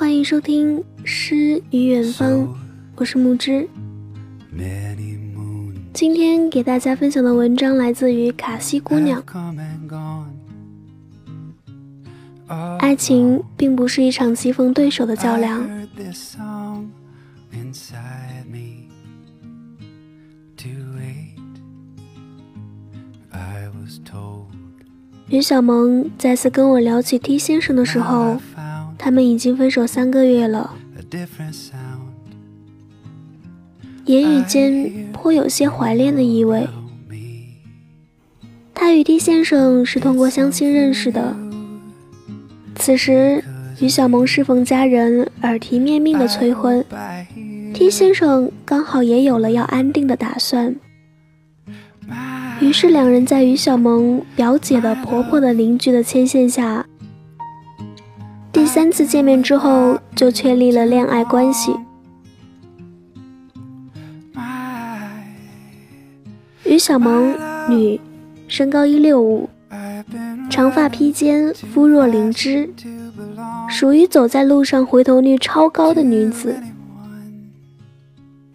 欢迎收听《诗与远方》，我是木之。今天给大家分享的文章来自于卡西姑娘。爱情并不是一场棋逢对手的较量。于小萌再次跟我聊起 T 先生的时候，他们已经分手三个月了，言语间颇有些怀恋的意味。他与 T 先生是通过相亲认识的，此时于小萌适逢家人耳提面命的催婚，T 先生刚好也有了要安定的打算。于是，两人在于小萌表姐的婆婆的邻居的牵线下，第三次见面之后就确立了恋爱关系。于小萌，女，身高一六五，长发披肩，肤若灵芝，属于走在路上回头率超高的女子。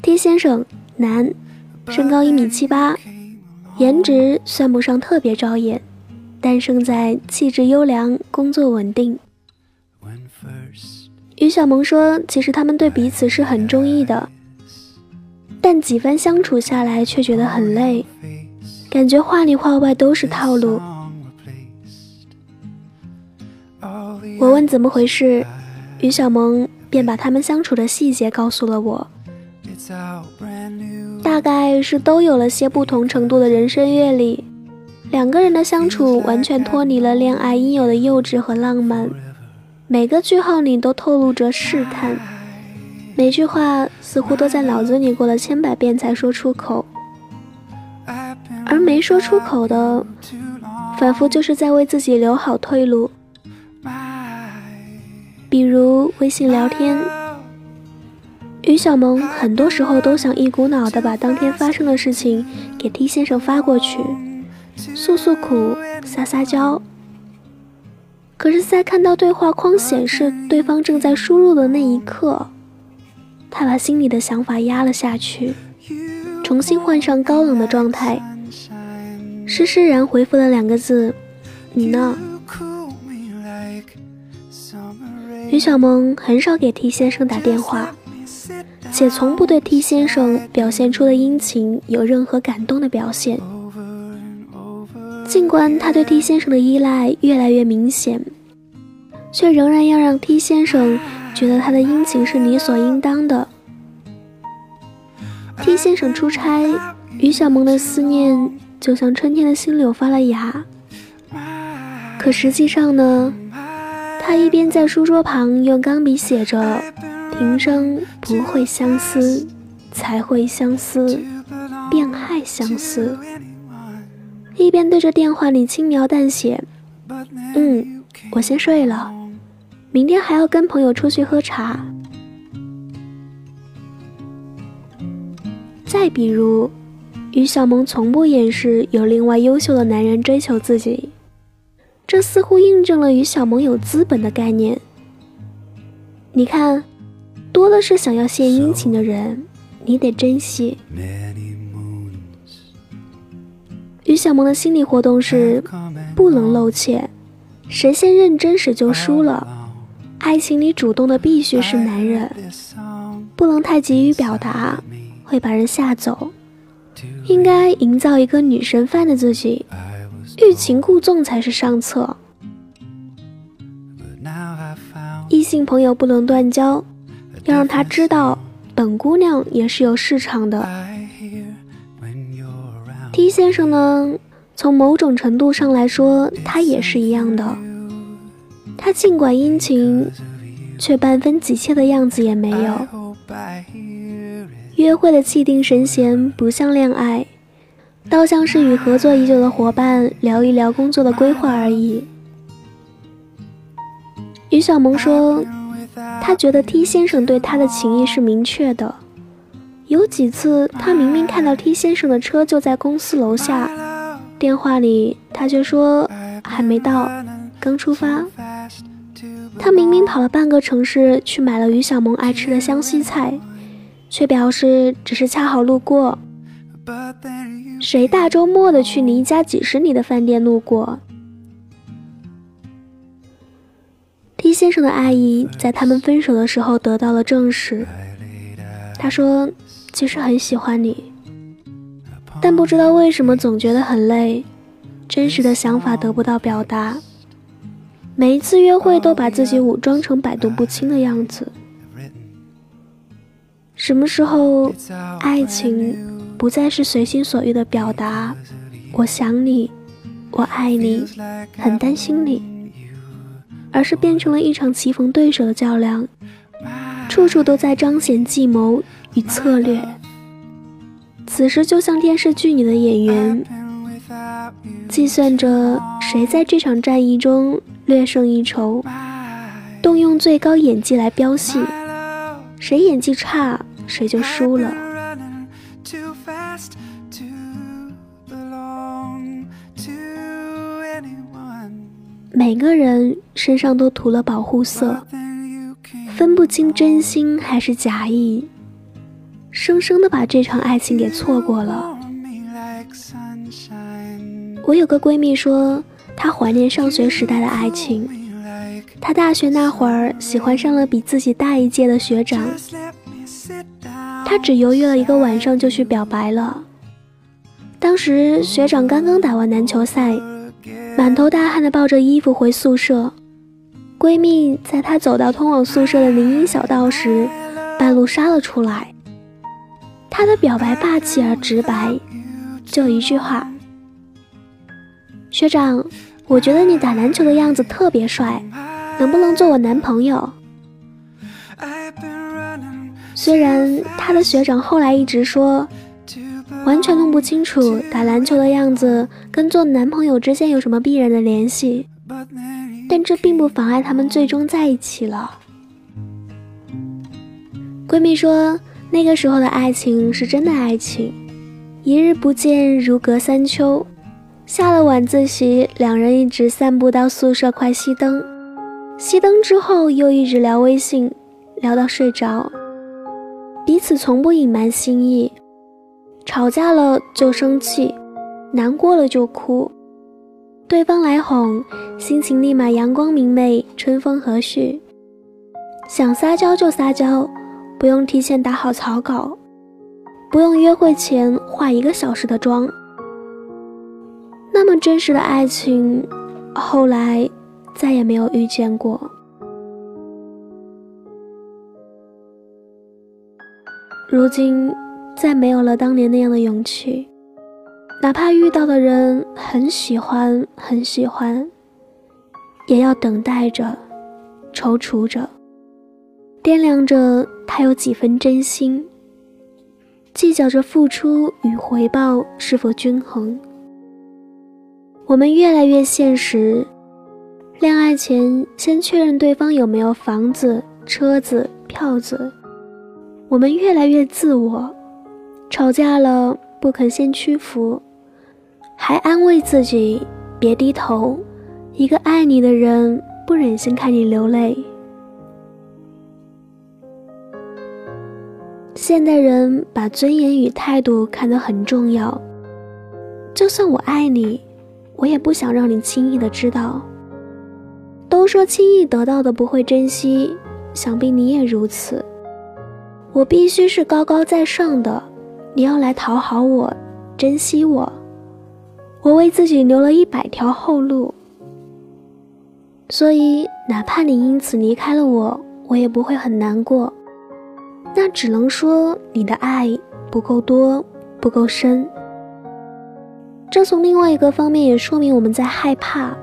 T 先生，男，身高一米七八。颜值算不上特别招眼，但胜在气质优良、工作稳定。于小萌说：“其实他们对彼此是很中意的，但几番相处下来却觉得很累，感觉话里话外都是套路。”我问怎么回事，于小萌便把他们相处的细节告诉了我。大概是都有了些不同程度的人生阅历，两个人的相处完全脱离了恋爱应有的幼稚和浪漫，每个句号里都透露着试探，每句话似乎都在脑子里过了千百遍才说出口，而没说出口的，仿佛就是在为自己留好退路，比如微信聊天。于小萌很多时候都想一股脑的把当天发生的事情给 T 先生发过去，诉诉苦，撒撒娇。可是，在看到对话框显示对方正在输入的那一刻，他把心里的想法压了下去，重新换上高冷的状态，施施然回复了两个字：“你呢？”于小萌很少给 T 先生打电话。且从不对 T 先生表现出的殷勤有任何感动的表现。尽管他对 T 先生的依赖越来越明显，却仍然要让 T 先生觉得他的殷勤是理所应当的。T 先生出差，于小萌的思念就像春天的新柳发了芽。可实际上呢，他一边在书桌旁用钢笔写着。平生不会相思，才会相思，便害相思。一边对着电话里轻描淡写：“嗯，我先睡了，明天还要跟朋友出去喝茶。”再比如，于小萌从不掩饰有另外优秀的男人追求自己，这似乎印证了于小萌有资本的概念。你看。多的是想要献殷勤的人，你得珍惜。于小萌的心理活动是不能露怯，谁先认真谁就输了。爱情里主动的必须是男人，不能太急于表达，会把人吓走。应该营造一个女神范的自己，欲擒故纵才是上策。异性朋友不能断交。要让他知道，本姑娘也是有市场的。T 先生呢，从某种程度上来说，他也是一样的。他尽管殷勤，却半分急切的样子也没有。约会的气定神闲，不像恋爱，倒像是与合作已久的伙伴聊一聊工作的规划而已。于小萌说。他觉得 T 先生对他的情谊是明确的，有几次他明明看到 T 先生的车就在公司楼下，电话里他却说还没到，刚出发。他明明跑了半个城市去买了于小萌爱吃的湘西菜，却表示只是恰好路过。谁大周末的去离家几十里的饭店路过？T 先生的爱意在他们分手的时候得到了证实。他说：“其实很喜欢你，但不知道为什么总觉得很累，真实的想法得不到表达。每一次约会都把自己武装成百毒不侵的样子。什么时候，爱情不再是随心所欲的表达？我想你，我爱你，很担心你，而是变成了一场棋逢对手的较量。”处处都在彰显计谋策略。此时就像电视剧里的演员，计算着谁在这场战役中略胜一筹，动用最高演技来飙戏，谁演技差，谁就输了。每个人身上都涂了保护色。分不清真心还是假意，生生的把这场爱情给错过了。我有个闺蜜说，她怀念上学时代的爱情。她大学那会儿喜欢上了比自己大一届的学长，她只犹豫了一个晚上就去表白了。当时学长刚刚打完篮球赛，满头大汗的抱着衣服回宿舍。闺蜜在她走到通往宿舍的林荫小道时，半路杀了出来。她的表白霸气而直白，就一句话：“学长，我觉得你打篮球的样子特别帅，能不能做我男朋友？”虽然他的学长后来一直说，完全弄不清楚打篮球的样子跟做男朋友之间有什么必然的联系。但这并不妨碍他们最终在一起了。闺蜜说，那个时候的爱情是真的爱情，一日不见如隔三秋。下了晚自习，两人一直散步到宿舍快熄灯，熄灯之后又一直聊微信，聊到睡着。彼此从不隐瞒心意，吵架了就生气，难过了就哭。对方来哄，心情立马阳光明媚，春风和煦。想撒娇就撒娇，不用提前打好草稿，不用约会前化一个小时的妆。那么真实的爱情，后来再也没有遇见过。如今，再没有了当年那样的勇气。哪怕遇到的人很喜欢，很喜欢，也要等待着，踌躇着，掂量着他有几分真心，计较着付出与回报是否均衡。我们越来越现实，恋爱前先确认对方有没有房子、车子、票子。我们越来越自我，吵架了不肯先屈服。还安慰自己别低头，一个爱你的人不忍心看你流泪。现代人把尊严与态度看得很重要，就算我爱你，我也不想让你轻易的知道。都说轻易得到的不会珍惜，想必你也如此。我必须是高高在上的，你要来讨好我，珍惜我。我为自己留了一百条后路，所以哪怕你因此离开了我，我也不会很难过。那只能说你的爱不够多，不够深。这从另外一个方面也说明我们在害怕，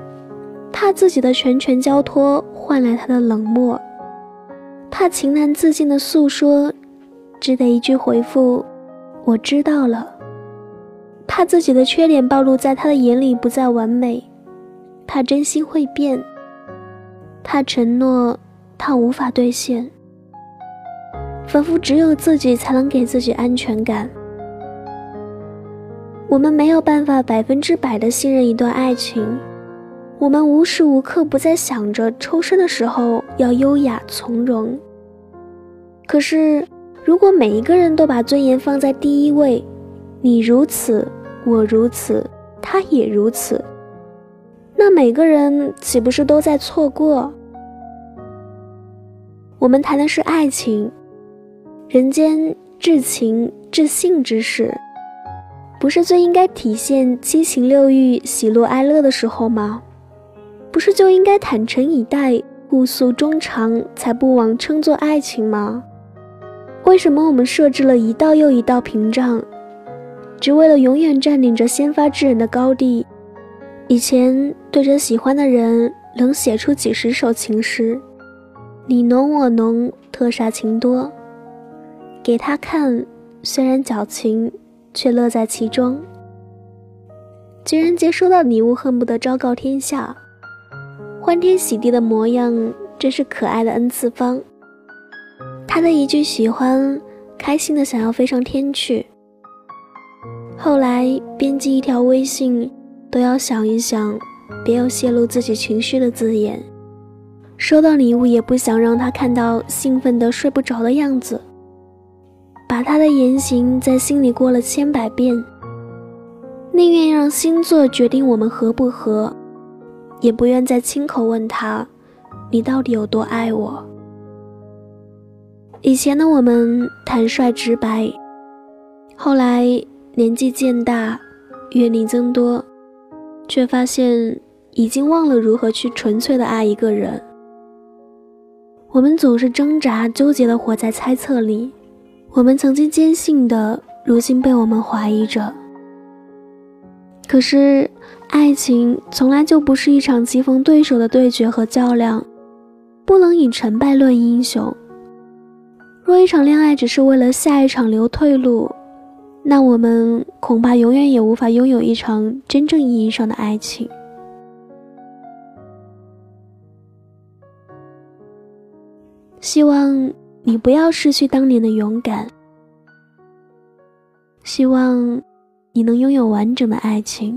怕自己的拳拳交托换来他的冷漠，怕情难自禁的诉说，只得一句回复：“我知道了。”怕自己的缺点暴露在他的眼里不再完美，怕真心会变，怕承诺他无法兑现，仿佛只有自己才能给自己安全感。我们没有办法百分之百的信任一段爱情，我们无时无刻不在想着抽身的时候要优雅从容。可是，如果每一个人都把尊严放在第一位，你如此，我如此，他也如此，那每个人岂不是都在错过？我们谈的是爱情，人间至情至性之事，不是最应该体现七情六欲、喜怒哀乐的时候吗？不是就应该坦诚以待、互诉衷肠，才不枉称作爱情吗？为什么我们设置了一道又一道屏障，只为了永远占领着先发制人的高地？以前对着喜欢的人，能写出几十首情诗。你浓我浓，特煞情多。给他看，虽然矫情，却乐在其中。情人节收到礼物，恨不得昭告天下，欢天喜地的模样，真是可爱的 n 次方。他的一句喜欢，开心的想要飞上天去。后来编辑一条微信，都要想一想，别有泄露自己情绪的字眼。收到礼物也不想让他看到兴奋的睡不着的样子，把他的言行在心里过了千百遍，宁愿让星座决定我们合不合，也不愿再亲口问他，你到底有多爱我。以前的我们坦率直白，后来年纪渐大，阅历增多，却发现已经忘了如何去纯粹的爱一个人。我们总是挣扎纠结的活在猜测里，我们曾经坚信的，如今被我们怀疑着。可是，爱情从来就不是一场棋逢对手的对决和较量，不能以成败论英雄。若一场恋爱只是为了下一场留退路，那我们恐怕永远也无法拥有一场真正意义上的爱情。希望你不要失去当年的勇敢。希望你能拥有完整的爱情。